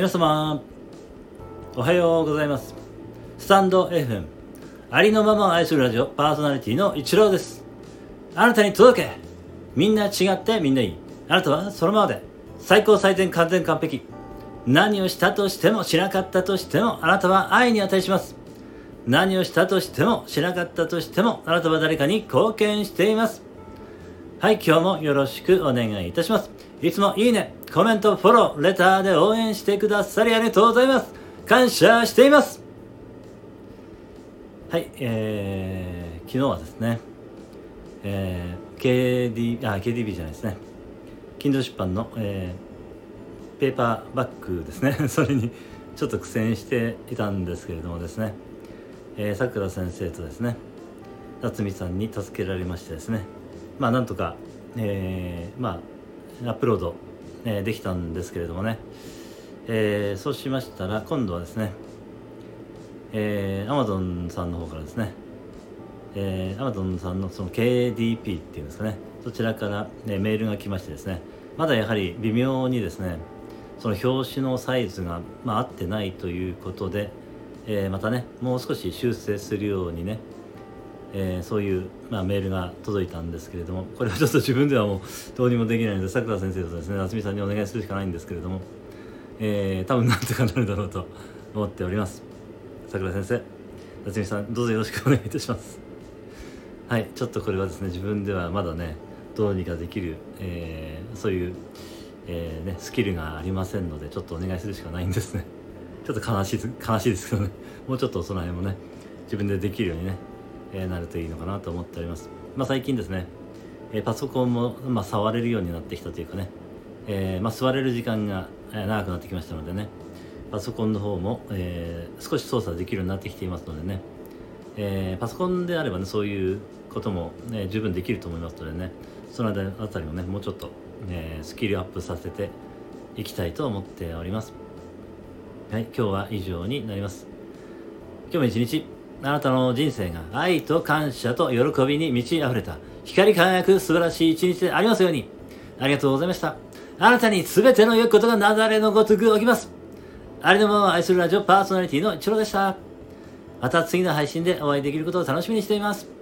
皆様おはようございます。スタンド FM ありのままを愛するラジオパーソナリティのイチローです。あなたに届け。みんな違ってみんないい。あなたはそのままで。最高最善完全完璧。何をしたとしてもしなかったとしてもあなたは愛に値します。何をしたとしてもしなかったとしてもあなたは誰かに貢献しています。はい今日もよろしくお願いいたします。いつもいいねコメントフォローレターで応援してくださりありがとうございます。感謝しています。はいえー、昨日はですねえー、KD あ KDB じゃないですね。Kindle 出版の、えー、ペーパーバッグですね。それにちょっと苦戦していたんですけれどもですね。さくら先生とですね夏美さんに助けられましてですね。まあなんとか、えー、まあアップロード、えー、できたんですけれどもね、えー、そうしましたら今度はですねえー、Amazon さんの方からですねえー、Amazon さんのその KDP っていうんですかねそちらから、ね、メールが来ましてですねまだやはり微妙にですねその表紙のサイズが、まあ、合ってないということで、えー、またねもう少し修正するようにね、えー、そういう、まあ、メールが届いたんですけれどもこれはちょっと自分ではもうどうにもできないのでさくら先生とですね夏美さんにお願いするしかないんですけれども、えー、多分なんとかなるだろうと思っております。さくら先生夏美さんどうぞよろしくお願いいたします。はいちょっとこれはですね自分ではまだねどうにかできる、えー、そういう、え、ね、スキルがありませんのでちょっとお願いするしかないんですね。ちょっと悲しい悲しいですけどね。もうちょっとその辺もね自分でできるようにね、えー、なるといいのかなと思っております。まあ最近ですね、えパソコンも、ま、触れるようになってきたというかね、えま、座れる時間が長くなってきましたのでねパソコンの方も、え少し操作できるようになってきていますのでね、えパソコンであればねそういうことも、ね、十分できると思いますのでねそのあたりもねもうちょっと、ね、スキルアップさせていきたいと思っております。はい今日は以上になります。今日も一日あなたの人生が愛と感謝と喜びに満ち溢れた。光り輝く素晴らしい一日でありますように。ありがとうございました。あなたに全ての良いことがなだれのごとく起きます。ありのまま愛するラジオパーソナリティのイチローでした。また次の配信でお会いできることを楽しみにしています。